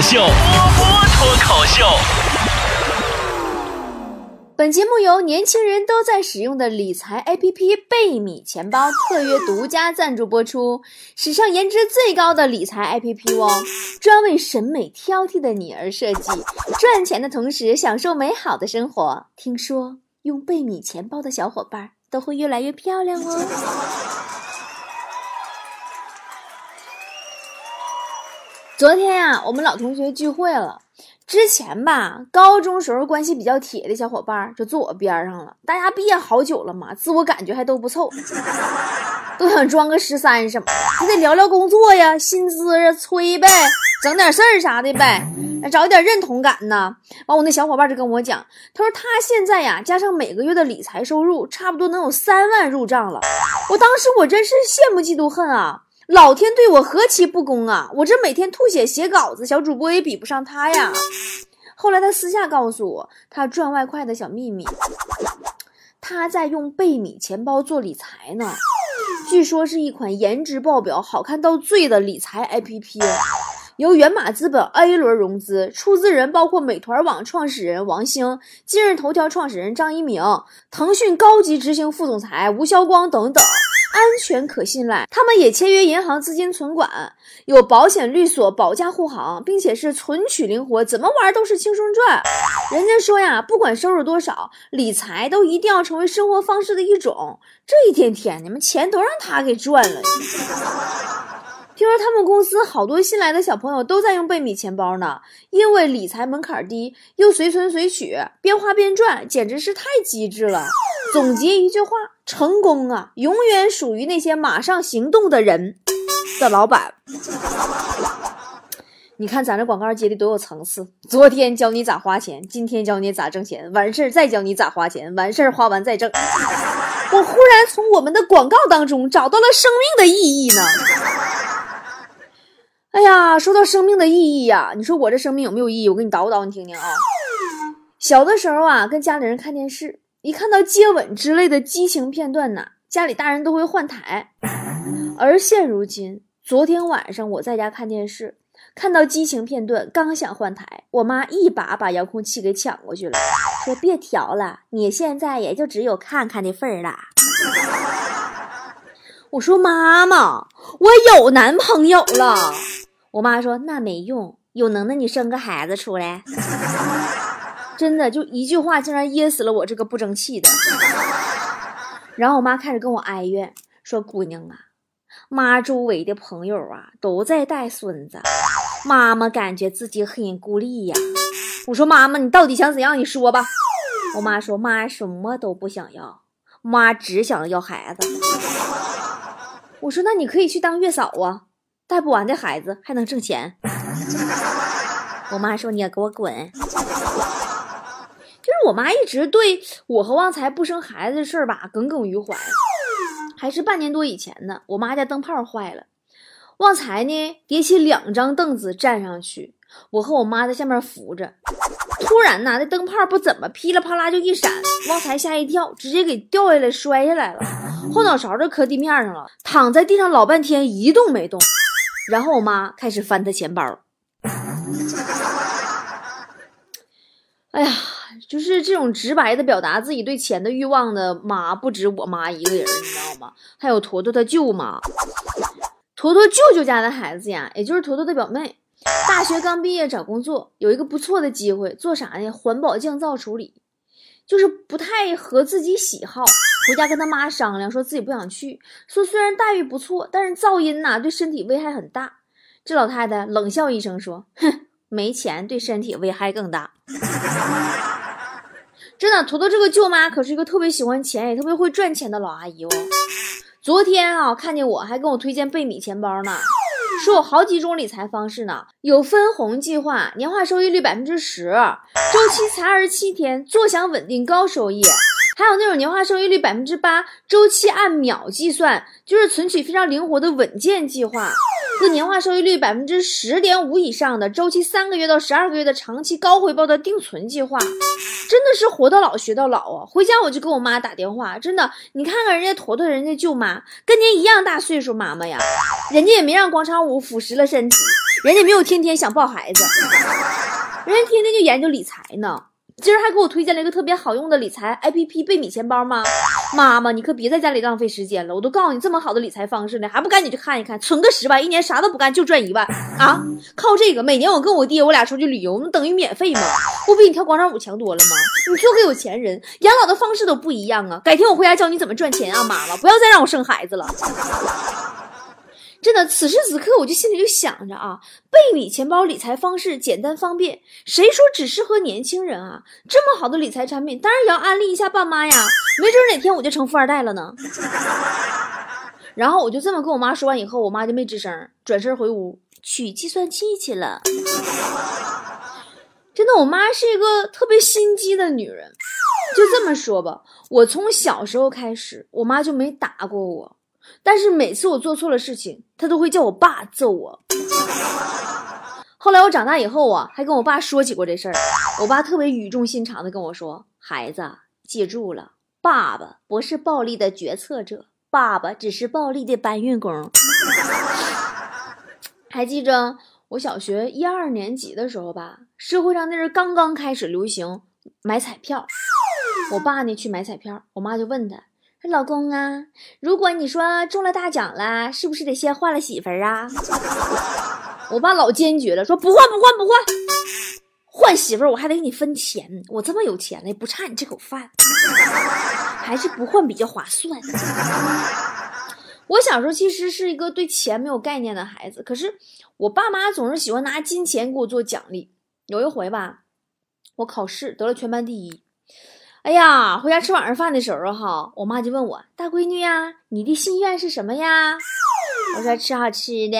口秀，波波脱口秀。本节目由年轻人都在使用的理财 APP 贝米钱包特约独家赞助播出，史上颜值最高的理财 APP 哦，专为审美挑剔的你而设计，赚钱的同时享受美好的生活。听说用贝米钱包的小伙伴都会越来越漂亮哦。昨天呀、我们老同学聚会了。之前吧，高中时候关系比较铁的小伙伴就坐我边上了。大家毕业好久了嘛，自我感觉还都不错，都想装个十三什么的，还得聊聊工作呀、薪资啊、催呗，整点事儿啥的呗，找一点认同感呐。完，我那小伙伴就跟我讲，他说他现在呀，加上每个月的理财收入，差不多能有三万入账了。我当时我真是羡慕嫉妒恨啊！老天对我何其不公啊！我这每天吐血写稿子，小主播也比不上他呀。后来他私下告诉我，他赚外快的小秘密，他在用贝米钱包做理财呢。据说是一款颜值爆表、好看到醉的理财 APP，由源码资本 A 轮融资，出资人包括美团网创始人王兴、今日头条创始人张一鸣、腾讯高级执行副总裁吴晓光等等。安全可信赖，他们也签约银行资金存管，有保险律所保驾护航，并且是存取灵活，怎么玩都是轻松赚。人家说呀，不管收入多少，理财都一定要成为生活方式的一种。这一天天，你们钱都让他给赚了。听说他们公司好多新来的小朋友都在用贝米钱包呢，因为理财门槛低，又随存随取，边花边赚，简直是太机智了。总结一句话：成功啊，永远属于那些马上行动的人的老板。你看咱这广告接的多有层次！昨天教你咋花钱，今天教你咋挣钱，完事儿再教你咋花钱，完事儿花完再挣。我忽然从我们的广告当中找到了生命的意义呢。哎呀，说到生命的意义呀、你说我这生命有没有意义？我给你叨叨，你听听啊。小的时候啊，跟家里人看电视，一看到接吻之类的激情片段呐，家里大人都会换台。而现如今，昨天晚上我在家看电视，看到激情片段，刚想换台，我妈一把把遥控器给抢过去了，说别调了，你现在也就只有看看的份儿了。我说妈妈，我有男朋友了。我妈说那没用，有能耐你生个孩子出来。真的就一句话，竟然噎死了我这个不争气的。然后我妈开始跟我哀怨，说姑娘啊，妈周围的朋友啊都在带孙子，妈妈感觉自己很孤立呀。我说妈妈，你到底想怎样？你说吧。我妈说妈什么都不想要，妈只想要孩子。我说那你可以去当月嫂啊，带不完的孩子还能挣钱。我妈说你也给我滚。我妈一直对我和旺财不生孩子的事儿吧耿耿于怀，还是半年多以前呢，我妈家灯泡坏了，旺财呢叠起两张凳子站上去，我和我妈在下面扶着。突然呐，那灯泡不怎么噼里啪啦就一闪，旺财吓一跳，直接给掉下来摔下来了，后脑勺就磕地面上了，躺在地上老半天一动没动。然后我妈开始翻他钱包，哎呀。就是这种直白的表达自己对钱的欲望的妈，不止我妈一个人，你知道吗？还有坨坨他舅妈，坨坨舅舅家的孩子呀，也就是坨坨的表妹，大学刚毕业找工作，有一个不错的机会，做啥呢？环保降噪处理，就是不太合自己喜好。回家跟他妈商量，说自己不想去，说虽然待遇不错，但是噪音呐、对身体危害很大。这老太太冷笑一声说：“哼，没钱对身体危害更大。”真的，坨坨这个舅妈可是一个特别喜欢钱也特别会赚钱的老阿姨哦。昨天啊，看见我还跟我推荐贝米钱包呢，说有好几种理财方式呢，有分红计划，年化收益率百分之十，周期才二十七天，坐享稳定高收益。还有那种年化收益率百分之八，周期按秒计算，就是存取非常灵活的稳健计划。和年化收益率百分之十点五以上的，周期三个月到十二个月的长期高回报的定存计划，真的是活到老学到老啊！回家我就给我妈打电话，真的，你看看人家坨坨，人家舅妈跟您一样大岁数，妈妈呀，人家也没让广场舞腐蚀了身体，人家没有天天想抱孩子，人家天天就研究理财呢。今儿还给我推荐了一个特别好用的理财 APP—— 贝米钱包吗？妈妈，你可别在家里浪费时间了。我都告诉你这么好的理财方式呢，还不赶紧去看一看？存个十万，一年啥都不干就赚一万啊！靠这个，每年我跟我爹我俩出去旅游，那等于免费吗？不比你跳广场舞强多了吗？你做个有钱人，养老的方式都不一样啊！改天我回家教你怎么赚钱啊，妈妈，不要再让我生孩子了。真的，此时此刻我就心里就想着啊，贝米钱包理财方式简单方便，谁说只适合年轻人啊？这么好的理财产品，当然也要安利一下爸妈呀，没准哪天我就成富二代了呢。然后我就这么跟我妈说完以后，我妈就没吱声，转身回屋取计算器去了。真的，我妈是一个特别心机的女人。就这么说吧，我从小时候开始，我妈就没打过我。但是每次我做错了事情，他都会叫我爸揍我。后来我长大以后啊，还跟我爸说起过这事儿。我爸特别语重心长的跟我说：“孩子，记住了，爸爸不是暴力的决策者，爸爸只是暴力的搬运工。”还记着我小学一二年级的时候吧，社会上那阵刚刚开始流行买彩票，我爸呢去买彩票，我妈就问他。老公啊，如果你说中了大奖了，是不是得先换了媳妇儿啊？我爸老坚决了，说不换不换不换，换媳妇儿我还得给你分钱，我这么有钱了，也不差你这口饭，还是不换比较划算。我小时候其实是一个对钱没有概念的孩子，可是我爸妈总是喜欢拿金钱给我做奖励。有一回吧，我考试得了全班第一。哎呀，回家吃晚上饭的时候哈，我妈就问我大闺女呀，你的心愿是什么呀？我说吃好吃的。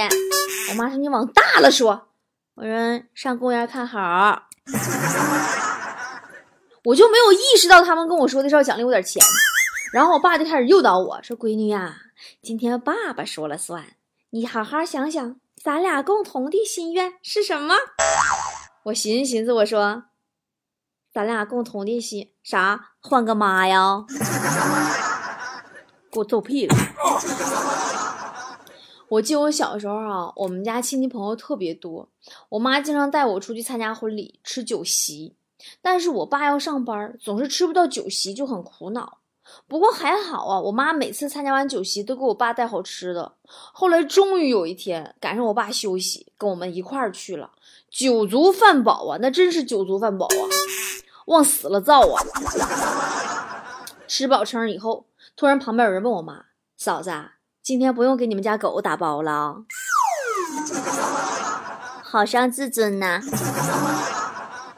我妈说你往大了说。我说上公园看猴。我就没有意识到他们跟我说的是要奖励我点钱。然后我爸就开始诱导我说：“闺女呀，今天爸爸说了算，你好好想想，咱俩共同的心愿是什么？”我寻思寻思，我说。咱俩共同的心啥？换个妈呀！给我揍屁了！我记得我小时候啊，我们家亲戚朋友特别多，我妈经常带我出去参加婚礼、吃酒席，但是我爸要上班，总是吃不到酒席，就很苦恼。不过还好啊，我妈每次参加完酒席都给我爸带好吃的。后来终于有一天赶上我爸休息，跟我们一块儿去了，酒足饭饱啊，那真是酒足饭饱啊！往死了造啊！吃饱撑以后，突然旁边有人问我妈：“嫂子，今天不用给你们家狗打包了，好伤自尊呐。”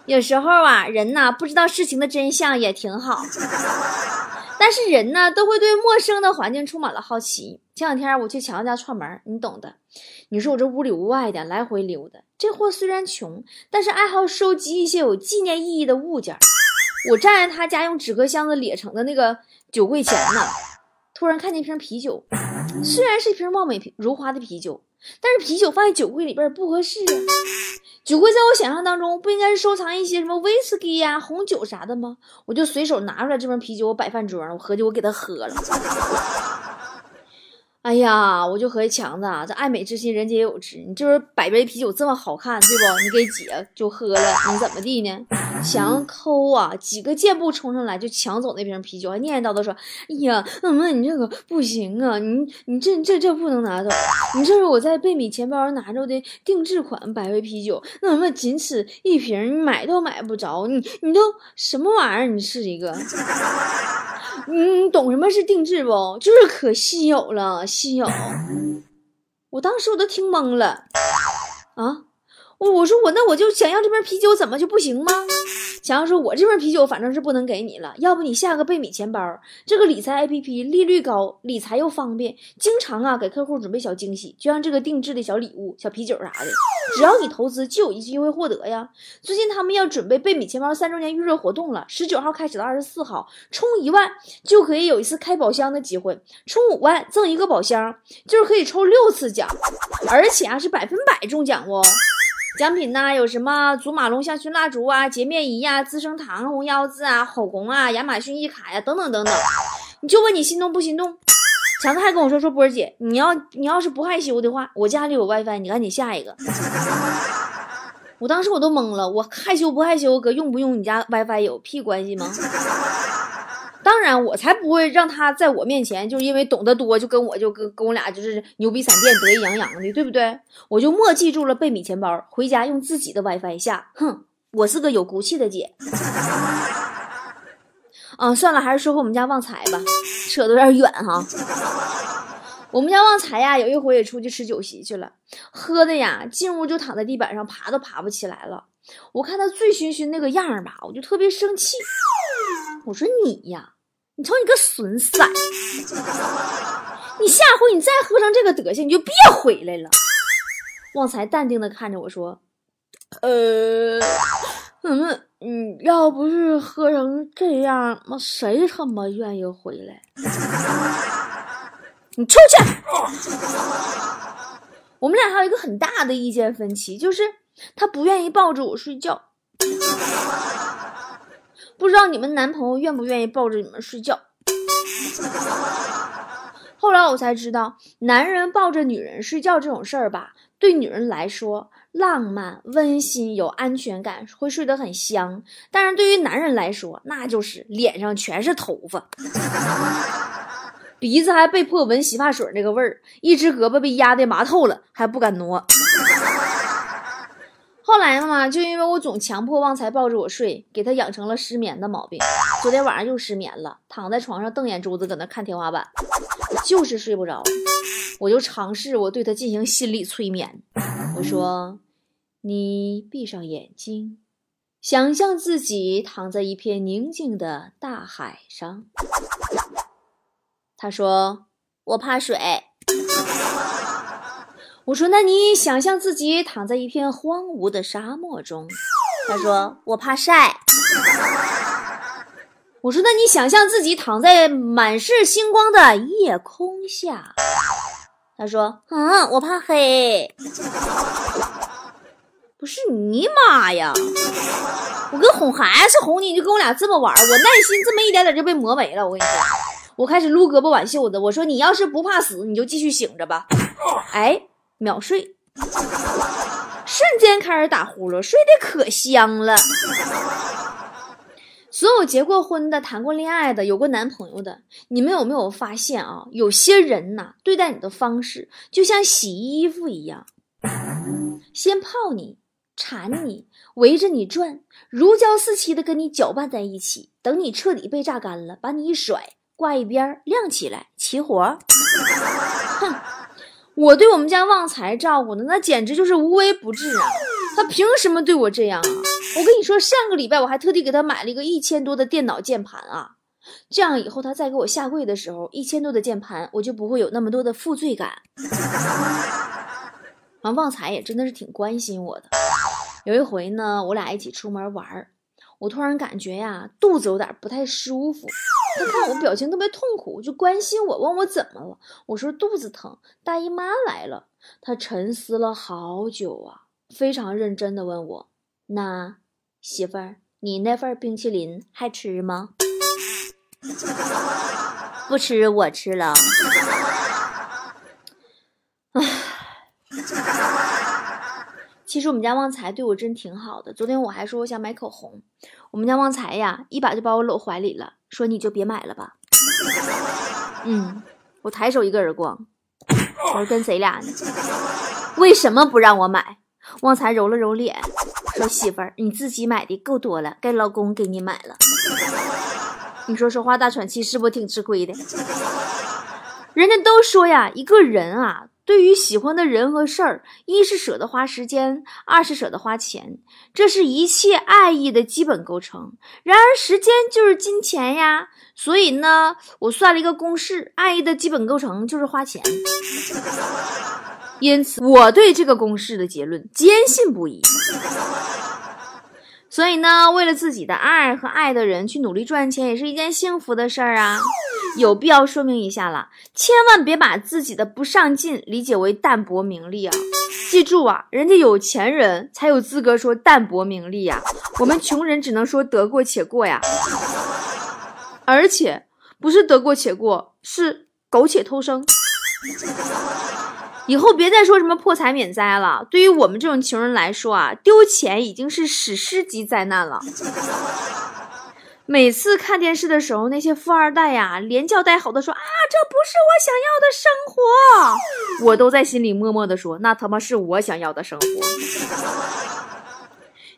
有时候啊，人呐不知道事情的真相也挺好。但是人呢，都会对陌生的环境充满了好奇。前两天我去强子家串门，你懂的。你说我这屋里屋外的来回溜达，这货虽然穷，但是爱好收集一些有纪念意义的物件。我站在他家用纸壳箱子咧成的那个酒柜前呢，突然看见一瓶啤酒，虽然是一瓶貌美如花的啤酒，但是啤酒放在酒柜里边不合适啊。酒柜在我想象当中不应该是收藏一些什么威士忌呀、红酒啥的吗？我就随手拿出来这瓶啤酒，我摆饭桌上，我合计我给他喝了。哎呀，我就合计强子啊，这爱美之心人皆有之。你这是百杯啤酒这么好看，对不？你给姐就喝了，你怎么地呢？强抠啊，几个箭步冲上来就抢走那瓶啤酒，还念叨叨说：“哎呀，妈妈，你这个不行啊，你你这这这不能拿走，你这是我在贝米钱包拿着的定制款百威啤酒，那什么仅此一瓶，你买都买不着，你你都什么玩意儿？你是一个。”你懂什么是定制不？就是可稀有了，稀有。我当时我都听懵了，啊！我我说我那我就想要这瓶啤酒，怎么就不行吗？想要说我这瓶啤酒反正是不能给你了，要不你下个贝米钱包，这个理财 APP 利率高，理财又方便，经常啊给客户准备小惊喜，就像这个定制的小礼物、小啤酒啥的，只要你投资就有一机会获得呀。最近他们要准备贝米钱包三周年预热活动了，十九号开始到二十四号，充一万就可以有一次开宝箱的机会，充五万赠一个宝箱，就是可以抽六次奖，而且啊是百分百中奖哦。奖品呢？有什么祖马龙香薰蜡烛啊、洁面仪呀、资生堂红腰子啊、口红啊、亚马逊一卡呀，等等等等。你就问你心动不心动？强子还跟我说说波儿姐，你要你要是不害羞的话，我家里有 WiFi，你赶紧下一个。我当时我都懵了，我害羞不害羞，哥用不用你家 WiFi 有屁关系吗？当然，我才不会让他在我面前，就是因为懂得多，就跟我就跟跟我俩就是牛逼闪电，得意洋洋的，对不对？我就默记住了备米钱包，回家用自己的 WiFi 下。哼，我是个有骨气的姐。啊，算了，还是说回我们家旺财吧，扯得有点远哈。我们家旺财呀，有一回也出去吃酒席去了，喝的呀，进屋就躺在地板上，爬都爬不起来了。我看他醉醺醺那个样儿吧，我就特别生气。我说你呀，你瞅你个损色，你下回你再喝成这个德行，你就别回来了。旺财淡定的看着我说：“呃，嗯，嗯，要不是喝成这样，妈谁他妈愿意回来？你出去！我们俩还有一个很大的意见分歧，就是他不愿意抱着我睡觉。不知道你们男朋友愿不愿意抱着你们睡觉？后来我才知道，男人抱着女人睡觉这种事儿吧，对女人来说浪漫、温馨、有安全感，会睡得很香；但是对于男人来说，那就是脸上全是头发。鼻子还被迫闻洗发水那个味儿，一只胳膊被压得麻透了，还不敢挪。后来嘛，就因为我总强迫旺财抱着我睡，给他养成了失眠的毛病。昨天晚上又失眠了，躺在床上瞪眼珠子搁那看天花板，就是睡不着。我就尝试我对他进行心理催眠，我说：“你闭上眼睛，想象自己躺在一片宁静的大海上。”他说：“我怕水。”我说：“那你想象自己躺在一片荒芜的沙漠中。”他说：“我怕晒。”我说：“那你想象自己躺在满是星光的夜空下。”他说：“嗯，我怕黑。”不是你妈呀！我跟哄孩子哄你，你就跟我俩这么玩，我耐心这么一点点就被磨没了。我跟你说。我开始撸胳膊挽袖子，我说：“你要是不怕死，你就继续醒着吧。”哎，秒睡，瞬间开始打呼噜，睡得可香了。所有结过婚的、谈过恋爱的、有过男朋友的，你们有没有发现啊？有些人呐，对待你的方式就像洗衣服一样，先泡你、缠你、围着你转，如胶似漆的跟你搅拌在一起，等你彻底被榨干了，把你一甩。挂一边晾起来，齐活。哼，我对我们家旺财照顾的那简直就是无微不至啊！他凭什么对我这样啊？我跟你说，上个礼拜我还特地给他买了一个一千多的电脑键盘啊，这样以后他再给我下跪的时候，一千多的键盘我就不会有那么多的负罪感。完，旺财也真的是挺关心我的。有一回呢，我俩一起出门玩儿。我突然感觉呀，肚子有点不太舒服。他看我表情特别痛苦，就关心我，问我怎么了。我说肚子疼，大姨妈来了。他沉思了好久啊，非常认真的问我：“那媳妇儿，你那份冰淇淋还吃吗？” 不吃，我吃了。唉。其其实我们家旺财对我真挺好的。昨天我还说我想买口红，我们家旺财呀，一把就把我搂怀里了，说你就别买了吧。嗯，我抬手一个耳光，我说跟谁俩呢？为什么不让我买？旺财揉了揉脸，说媳妇儿，你自己买的够多了，该老公给你买了。你说说话大喘气，是不是挺吃亏的？人家都说呀，一个人啊。对于喜欢的人和事儿，一是舍得花时间，二是舍得花钱，这是一切爱意的基本构成。然而，时间就是金钱呀，所以呢，我算了一个公式：爱意的基本构成就是花钱。因此，我对这个公式的结论坚信不疑。所以呢，为了自己的爱和爱的人去努力赚钱，也是一件幸福的事儿啊。有必要说明一下了，千万别把自己的不上进理解为淡泊名利啊！记住啊，人家有钱人才有资格说淡泊名利呀，我们穷人只能说得过且过呀。而且不是得过且过，是苟且偷生。以后别再说什么破财免灾了。对于我们这种穷人来说啊，丢钱已经是史诗级灾难了。每次看电视的时候，那些富二代呀，连叫带吼的说啊，这不是我想要的生活，我都在心里默默的说，那他妈是我想要的生活。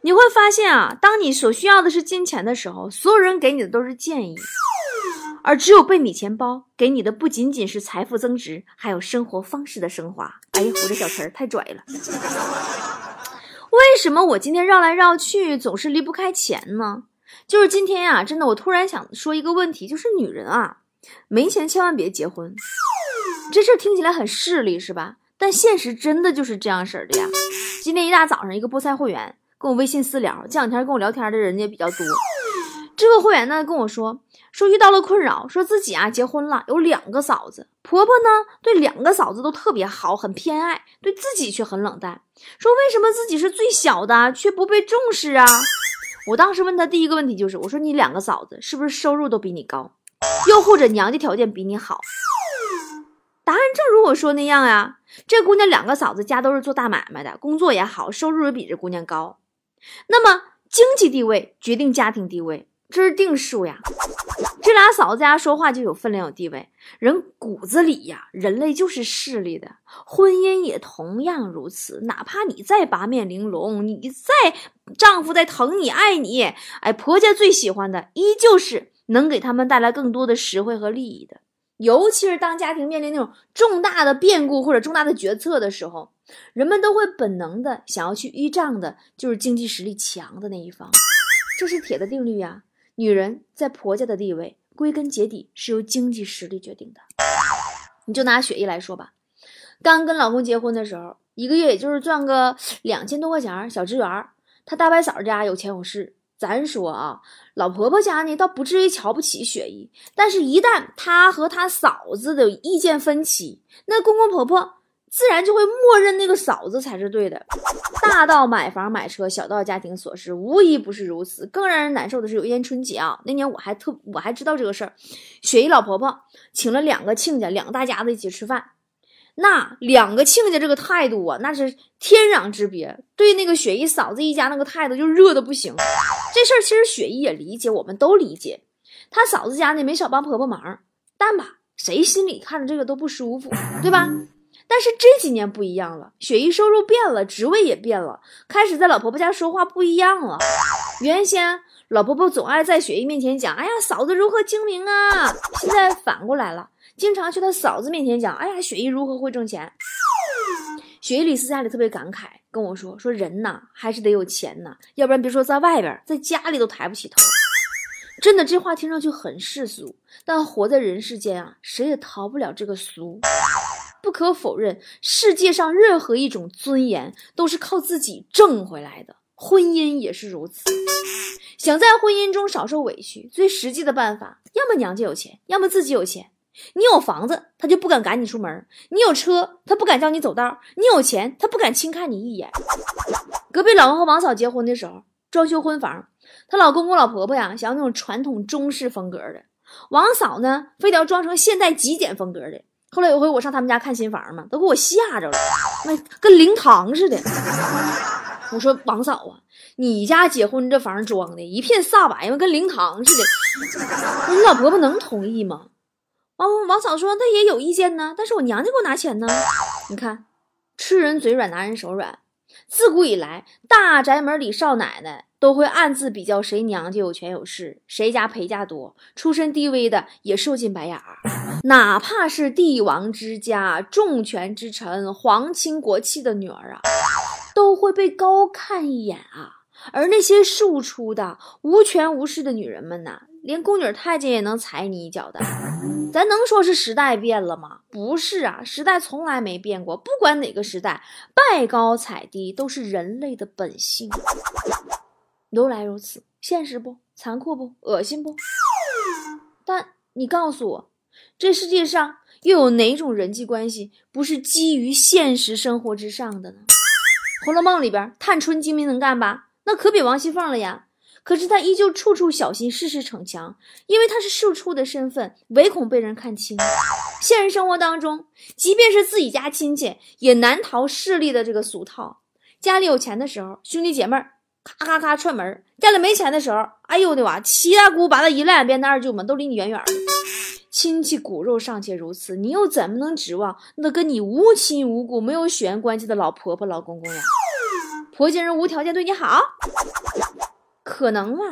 你会发现啊，当你所需要的是金钱的时候，所有人给你的都是建议。而只有被米钱包给你的不仅仅是财富增值，还有生活方式的升华。哎呀，我这小词儿太拽了。为什么我今天绕来绕去总是离不开钱呢？就是今天呀，真的，我突然想说一个问题，就是女人啊，没钱千万别结婚。这事儿听起来很势利，是吧？但现实真的就是这样式儿的呀。今天一大早上，一个菠菜会员跟我微信私聊，这两天跟我聊天的人也比较多。这个会员呢跟我说，说遇到了困扰，说自己啊结婚了，有两个嫂子，婆婆呢对两个嫂子都特别好，很偏爱，对自己却很冷淡。说为什么自己是最小的却不被重视啊？我当时问他第一个问题就是，我说你两个嫂子是不是收入都比你高，又或者娘家条件比你好？答案正如我说那样呀，这姑娘两个嫂子家都是做大买卖的，工作也好，收入也比这姑娘高。那么经济地位决定家庭地位。这是定数呀，这俩嫂子家说话就有分量有地位，人骨子里呀，人类就是势利的，婚姻也同样如此。哪怕你再八面玲珑，你再丈夫再疼你爱你，哎，婆家最喜欢的依旧是能给他们带来更多的实惠和利益的。尤其是当家庭面临那种重大的变故或者重大的决策的时候，人们都会本能的想要去依仗的，就是经济实力强的那一方，这是铁的定律呀。女人在婆家的地位，归根结底是由经济实力决定的。你就拿雪姨来说吧，刚跟老公结婚的时候，一个月也就是赚个两千多块钱，小职员。她大伯嫂家有钱有势，咱说啊，老婆婆家呢倒不至于瞧不起雪姨，但是，一旦她和她嫂子的意见分歧，那公公婆婆。自然就会默认那个嫂子才是对的。大到买房买车，小到家庭琐事，无一不是如此。更让人难受的是，有一年春节啊，那年我还特我还知道这个事儿，雪姨老婆婆请了两个亲家，两个大家子一起吃饭。那两个亲家这个态度啊，那是天壤之别。对那个雪姨嫂子一家那个态度就热的不行。这事儿其实雪姨也理解，我们都理解。她嫂子家呢没少帮婆婆忙，但吧，谁心里看着这个都不舒服，对吧？但是这几年不一样了，雪姨收入变了，职位也变了，开始在老婆婆家说话不一样了。原先老婆婆总爱在雪姨面前讲：“哎呀，嫂子如何精明啊！”现在反过来了，经常去她嫂子面前讲：“哎呀，雪姨如何会挣钱。”雪姨里私下里特别感慨，跟我说：“说人呐，还是得有钱呐，要不然别说在外边，在家里都抬不起头。”真的，这话听上去很世俗，但活在人世间啊，谁也逃不了这个俗。不可否认，世界上任何一种尊严都是靠自己挣回来的，婚姻也是如此。想在婚姻中少受委屈，最实际的办法，要么娘家有钱，要么自己有钱。你有房子，他就不敢赶你出门；你有车，他不敢叫你走道；你有钱，他不敢轻看你一眼。隔壁老王和王嫂结婚的时候，装修婚房，她老公公老婆婆呀，想要那种传统中式风格的，王嫂呢，非得要装成现代极简风格的。后来有回我上他们家看新房嘛，都给我吓着了，那跟灵堂似的。我说王嫂啊，你家结婚这房装的一片煞白嘛，跟灵堂似的。你老婆婆能同意吗？王王嫂说，那也有意见呢，但是我娘家给我拿钱呢。你看，吃人嘴软，拿人手软。自古以来，大宅门里少奶奶都会暗自比较谁娘家有权有势，谁家陪嫁多，出身低微的也受尽白眼儿。哪怕是帝王之家、重权之臣、皇亲国戚的女儿啊，都会被高看一眼啊。而那些庶出的、无权无势的女人们呐，连宫女太监也能踩你一脚的。咱能说是时代变了吗？不是啊，时代从来没变过。不管哪个时代，拜高踩低都是人类的本性。都来如此，现实不？残酷不？恶心不？但你告诉我。这世界上又有哪种人际关系不是基于现实生活之上的呢？《红楼梦》里边，探春精明能干吧？那可比王熙凤了呀。可是他依旧处处小心，事事逞强，因为他是庶出的身份，唯恐被人看清。现实生活当中，即便是自己家亲戚，也难逃势力的这个俗套。家里有钱的时候，兄弟姐妹儿咔咔咔串门；家里没钱的时候，哎呦我的娃，七大姑八大姨、两边的二舅们都离你远远的。亲戚骨肉尚且如此，你又怎么能指望那跟你无亲无故、没有血缘关系的老婆婆、老公公呀？婆家人无条件对你好，可能吗？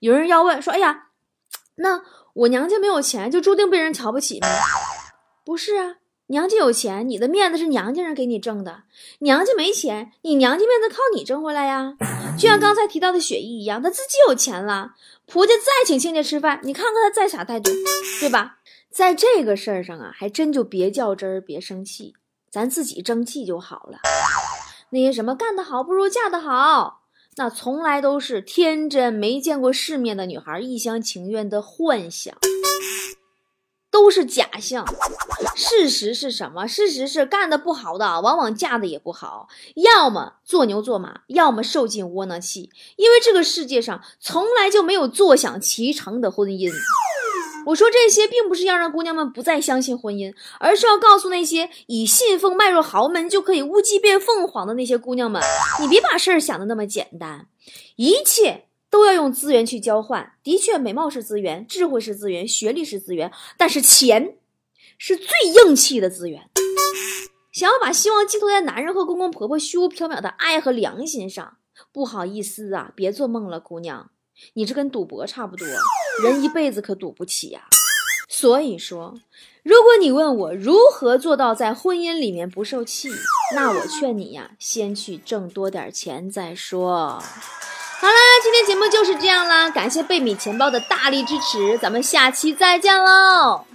有人要问说：“哎呀，那我娘家没有钱，就注定被人瞧不起吗？”不是啊，娘家有钱，你的面子是娘家人给你挣的；娘家没钱，你娘家面子靠你挣回来呀。就像刚才提到的雪姨一样，她自己有钱了，婆家再请亲家吃饭，你看看她再啥态度，对吧？在这个事儿上啊，还真就别较真儿，别生气，咱自己争气就好了。那些什么干得好不如嫁得好，那从来都是天真没见过世面的女孩一厢情愿的幻想，都是假象。事实是什么？事实是干得不好的，往往嫁的也不好，要么做牛做马，要么受尽窝囊气。因为这个世界上从来就没有坐享其成的婚姻。我说这些，并不是要让姑娘们不再相信婚姻，而是要告诉那些以信奉迈入豪门就可以乌鸡变凤凰的那些姑娘们，你别把事儿想的那么简单，一切都要用资源去交换。的确，美貌是资源，智慧是资源，学历是资源，但是钱是最硬气的资源。想要把希望寄托在男人和公公婆婆虚无缥缈的爱和良心上，不好意思啊，别做梦了，姑娘。你这跟赌博差不多，人一辈子可赌不起呀。所以说，如果你问我如何做到在婚姻里面不受气，那我劝你呀，先去挣多点钱再说。好啦，今天节目就是这样啦，感谢贝米钱包的大力支持，咱们下期再见喽。